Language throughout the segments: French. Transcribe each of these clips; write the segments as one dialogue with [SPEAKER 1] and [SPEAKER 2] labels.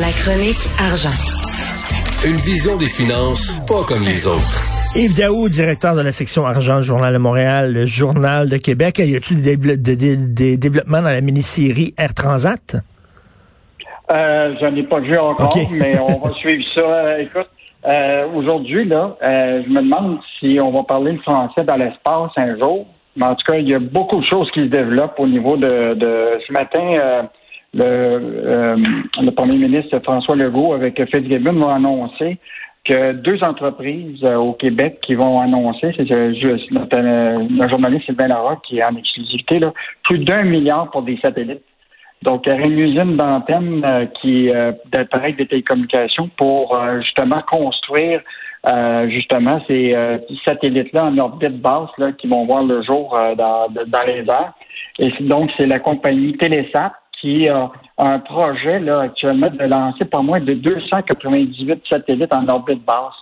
[SPEAKER 1] La chronique argent.
[SPEAKER 2] Une vision des finances pas comme les autres.
[SPEAKER 3] Yves Daou, directeur de la section argent du Journal de Montréal, le Journal de Québec. Y a-t-il des, développements dans la mini-série Air Transat?
[SPEAKER 4] Euh, je n'ai pas vu encore, mais on va suivre ça. Euh, écoute, euh, aujourd'hui, là, euh, je me demande si on va parler le français dans l'espace un jour. Mais en tout cas, il y a beaucoup de choses qui se développent au niveau de, de ce matin. Le, le premier ministre François Legault avec Fitzgibbon va annoncer que deux entreprises au Québec qui vont annoncer, c'est notre, journaliste Sylvain Larocque qui est en exclusivité, là, plus d'un milliard pour des satellites. Donc, il y aurait une usine d'antenne euh, qui euh, d'appareils de télécommunications pour euh, justement construire euh, justement ces satellites-là en orbite basse là, qui vont voir le jour dans, dans, les airs. Et donc, c'est la compagnie Télésat qui a un projet là actuellement de lancer pas moins de 298 satellites en orbite basse.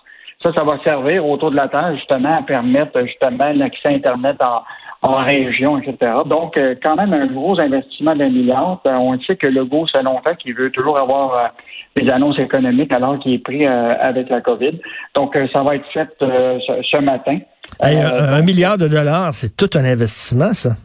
[SPEAKER 4] Ça, ça va servir autour de la Terre justement à permettre justement l'accès Internet en, en région, etc. Donc, euh, quand même un gros investissement d'un milliard. Euh, on sait que le Legault, ça longtemps qu'il veut toujours avoir euh, des annonces économiques alors qu'il est pris avec la COVID. Donc, ça va être fait ce, matin.
[SPEAKER 3] un milliard de dollars, c'est tout un investissement, ça.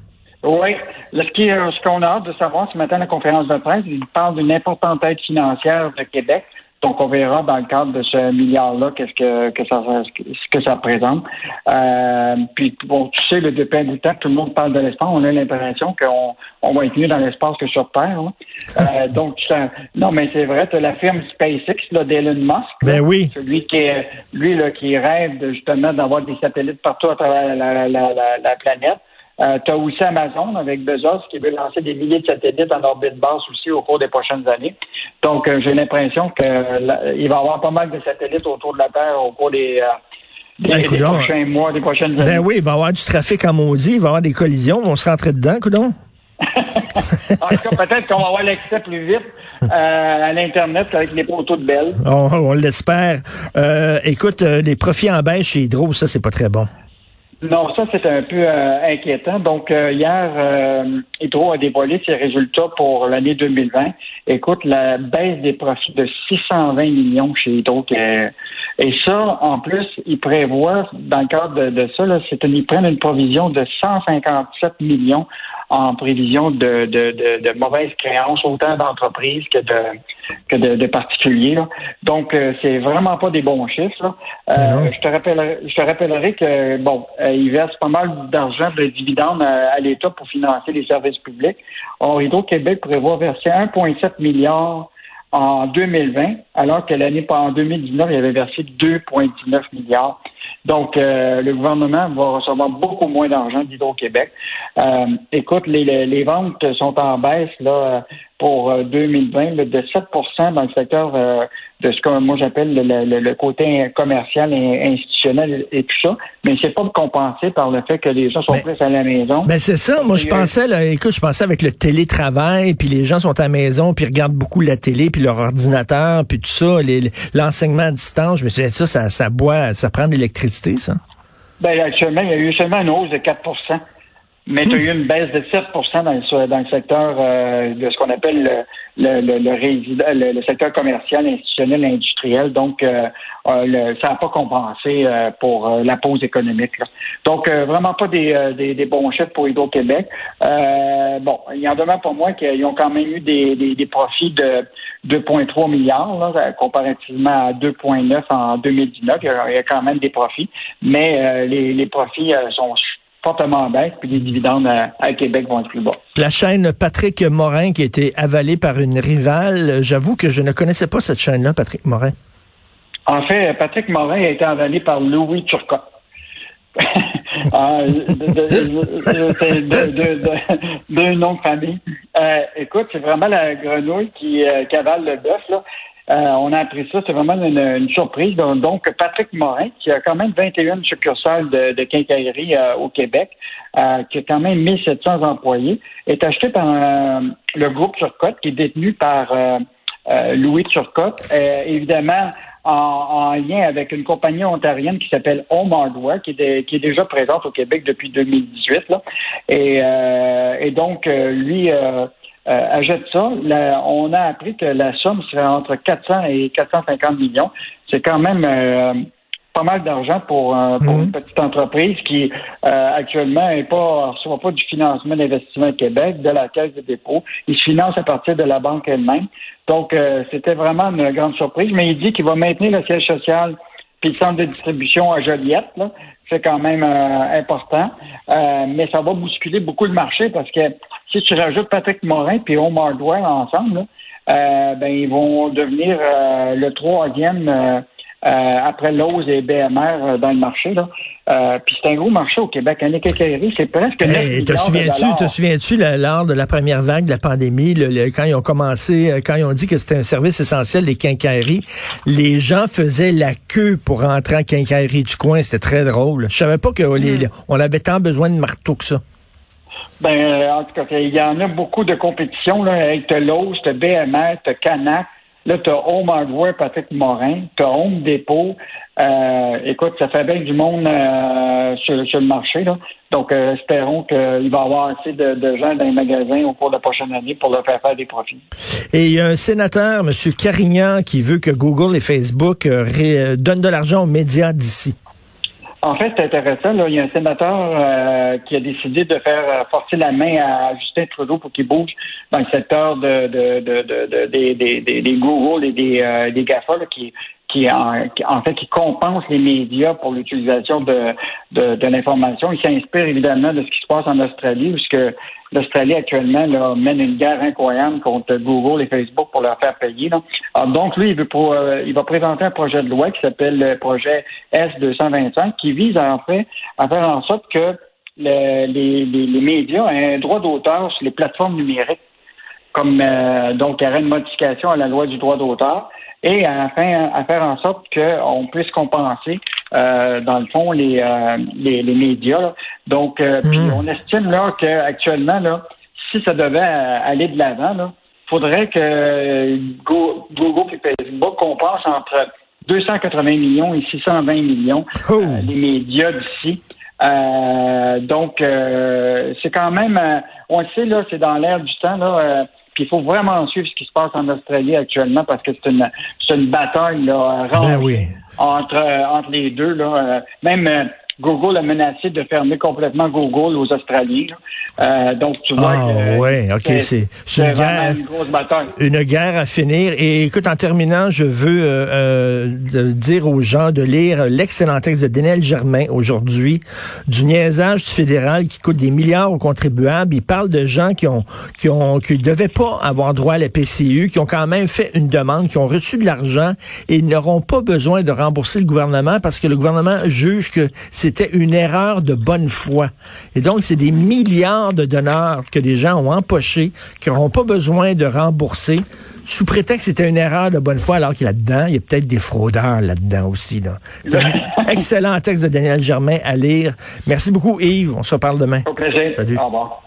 [SPEAKER 4] Oui. Ce qu'on a hâte de savoir ce matin à la conférence de presse, il parle d'une importante aide financière de Québec. Donc, on verra dans le cadre de ce milliard-là qu'est-ce que, que ça ce que ça représente. Euh, puis, bon, tu sais, le depuis de temps, tout le monde parle de l'espace. On a l'impression qu'on on va être mieux dans l'espace que sur Terre. Euh, donc, non, mais c'est vrai, tu as la firme SpaceX là, d'Elon Musk.
[SPEAKER 3] Ben oui.
[SPEAKER 4] Celui qui est, lui, là, qui rêve justement d'avoir des satellites partout à travers la, la, la planète. Euh, tu as aussi Amazon avec Bezos qui veut lancer des milliers de satellites en orbite basse aussi au cours des prochaines années. Donc, euh, j'ai l'impression qu'il va y avoir pas mal de satellites autour de la Terre au cours des, euh, ben, prochains mois, des prochaines ben années.
[SPEAKER 3] Ben oui, il va y avoir du trafic en maudit, il va y avoir des collisions, on se rentrer dedans, coudon.
[SPEAKER 4] en tout cas, peut-être qu'on va avoir l'accès plus vite à l'Internet avec les poteaux de belles.
[SPEAKER 3] On, l'espère. écoute, les profits en baisse chez Hydro, ça, c'est pas très bon.
[SPEAKER 4] Non, ça c'est un peu euh, inquiétant. Donc euh, hier, euh, Hydro a dévoilé ses résultats pour l'année 2020. Écoute, la baisse des profits de 620 millions chez Hydro. Et ça, en plus, ils prévoient, dans le cadre de, de ça, c'est ils prennent une provision de 157 millions en prévision de, de, de, mauvaises créances, autant d'entreprises que de que de, particuliers. Donc, euh, c'est vraiment pas des bons chiffres. Euh, je te rappellerai, je te rappellerai que bon, euh, ils versent pas mal d'argent de dividendes à, l'État pour financer les services publics. Or, Hydro-Québec prévoit verser 1,7 milliard en 2020, alors que l'année en 2019, il avait versé 2,19 milliards. Donc, euh, le gouvernement va recevoir beaucoup moins d'argent d'Hydro-Québec. Euh, écoute, les, les, ventes sont en baisse là pour 2020 euh, de 7% dans le secteur de ce que moi j'appelle le, côté commercial et institutionnel et tout ça, mais c'est pas compensé par le fait que les gens sont prêts à la maison.
[SPEAKER 3] Ben c'est ça. Moi, je pensais, là, écoute, je pensais avec le télétravail, puis les gens sont à la maison, puis regardent beaucoup la télé, puis leur ordinateur, puis tout ça, l'enseignement à distance. Je me ça, ça, ça boit, ça prend de l'électricité, ça.
[SPEAKER 4] Ben actuellement, il y a eu seulement une hausse de 4 mais tu as eu une baisse de 7 dans le, dans le secteur euh, de ce qu'on appelle le, le, le, le, secteur commercial, institutionnel, industriel. Donc, euh, euh, ça n'a pas compensé pour la pause économique. Donc, vraiment pas des, des, bons chiffres pour Hydro-Québec. bon, il y en demeure pour moi qu'ils ont quand même eu des, des, profits de 2,3 milliards, comparativement à 2,9 en 2019. Il y, a, quand même des profits, mais les, les profits sont fortement baisse, puis les dividendes à, Québec vont être plus bas.
[SPEAKER 3] La chaîne Patrick Morin qui a été avalée par une rivale, j'avoue que je ne connaissais pas cette chaîne-là, Patrick Morin.
[SPEAKER 4] En fait, Patrick Morin a été avalé par Louis Turcotte. D'un nom de famille. Euh, écoute, c'est vraiment la grenouille qui euh, cavale le bœuf. Euh, on a appris ça, c'est vraiment une, surprise. Donc, Patrick Morin, qui a quand même 21 succursales de, de quincaillerie au Québec, qui a quand même 1700 employés, est acheté par le groupe Turcotte, qui est détenu par Louis Turcotte. évidemment, en, lien avec une compagnie ontarienne qui s'appelle Home Hardware, qui est, qui est déjà présente au Québec depuis 2018. Là. Et, euh, et donc, euh, lui euh, achète ça. on a appris que la somme serait entre 400 et 450 millions. C'est quand même pas mal d'argent pour, euh, pour mhm. une petite entreprise qui euh, actuellement pas reçoit pas du financement d'investissement Québec, de la Caisse de dépôt. Il se finance à partir de la banque elle-même. Donc, euh, c'était vraiment une grande surprise. Mais il dit qu'il va maintenir le siège social puis le centre de distribution à Joliette. C'est quand même important. mais ça va bousculer beaucoup le marché parce que si tu rajoutes Patrick Morin puis Omar Hardware ensemble, ben ils vont devenir le troisième euh, après Lowe's et BMR euh, dans le marché. Là. Euh, puis c'est un gros marché au Québec. Un quincaillerie, c'est presque hey,
[SPEAKER 3] te souviens-tu, te souviens-tu lors de la première vague de la pandémie, quand ils ont commencé, quand ils ont dit que c'était un service essentiel des quincailleries, les gens faisaient la queue pour rentrer en quincaillerie du coin. C'était très drôle. Je savais pas qu'on hmm. on avait tant besoin de marteaux que ça.
[SPEAKER 4] Ben, en tout cas, il y en a beaucoup de compétitions. Là, avec Lowe's, BMR, Canac, Là, tu as Home Hardware, Patrick Morin, tu as Home Depot. Euh, écoute, ça fait bien du monde euh, sur, le marché. Là. Donc, euh, espérons qu'il va y avoir assez de, gens dans les magasins au cours de la prochaine année pour leur faire faire des profits.
[SPEAKER 3] Et il y a un sénateur, M. Carignan, qui veut que Google et Facebook donnent de l'argent aux médias d'ici.
[SPEAKER 4] En fait, c'est intéressant. Là. Il y a un sénateur euh, qui a décidé de faire euh, forcer la main à Justin Trudeau pour qu'il bouge dans le secteur de, de, de, de, des, des, Google et des, euh, des GAFA qui, qui en, en, fait qui compense les médias pour l'utilisation de, de, de l'information. Il s'inspire évidemment de ce qui se passe en Australie, puisque l'Australie actuellement là, mène une guerre incroyable contre Google et Facebook pour leur faire payer. donc lui, il, veut euh, il va présenter un projet de loi qui s'appelle le projet S225, qui vise en fait à faire en sorte que les, les, les médias aient un droit d'auteur sur les plateformes numériques comme euh, donc il y aurait une modification à la loi du droit d'auteur et enfin à faire en sorte qu'on puisse compenser euh, dans le fond les euh, les, médias. Donc puis hmm. on estime là qu'actuellement là si ça devait aller de l'avant là faudrait que Google et Facebook compensent entre 280 millions et 620 millions oh. les médias d'ici. donc c'est quand même on le sait là c'est dans l'air du temps là puis il faut vraiment suivre ce qui se passe en Australie actuellement parce que c'est une, c'est une bataille là, ben entre, entre les deux. Là. Euh, même euh, Google a menacé de fermer complètement Google aux Australiens. Euh, donc, tu vois ah,
[SPEAKER 3] que ouais, ok, c'est une guerre, une, grosse bataille. une guerre à finir. Et écoute, en terminant, je veux euh, euh dire aux gens de lire l'excellent texte de Daniel Germain aujourd'hui du niaisage du fédéral qui coûte des milliards aux contribuables. Il parle de gens qui ont qui ont qui devaient pas avoir droit à la PCU, qui ont quand même fait une demande, qui ont reçu de l'argent et ils n'auront pas besoin de rembourser le gouvernement parce que le gouvernement juge que c'était une erreur de bonne foi. Et donc, c'est des milliards de donneurs que des gens ont empochés, qui n'auront pas besoin de rembourser, sous prétexte que c'était une erreur de bonne foi, alors qu'il y a là-dedans, il y a peut-être des fraudeurs là-dedans aussi. Là. excellent texte de Daniel Germain à lire. Merci beaucoup, Yves. On se reparle demain.
[SPEAKER 4] Au plaisir. Salut. Au revoir.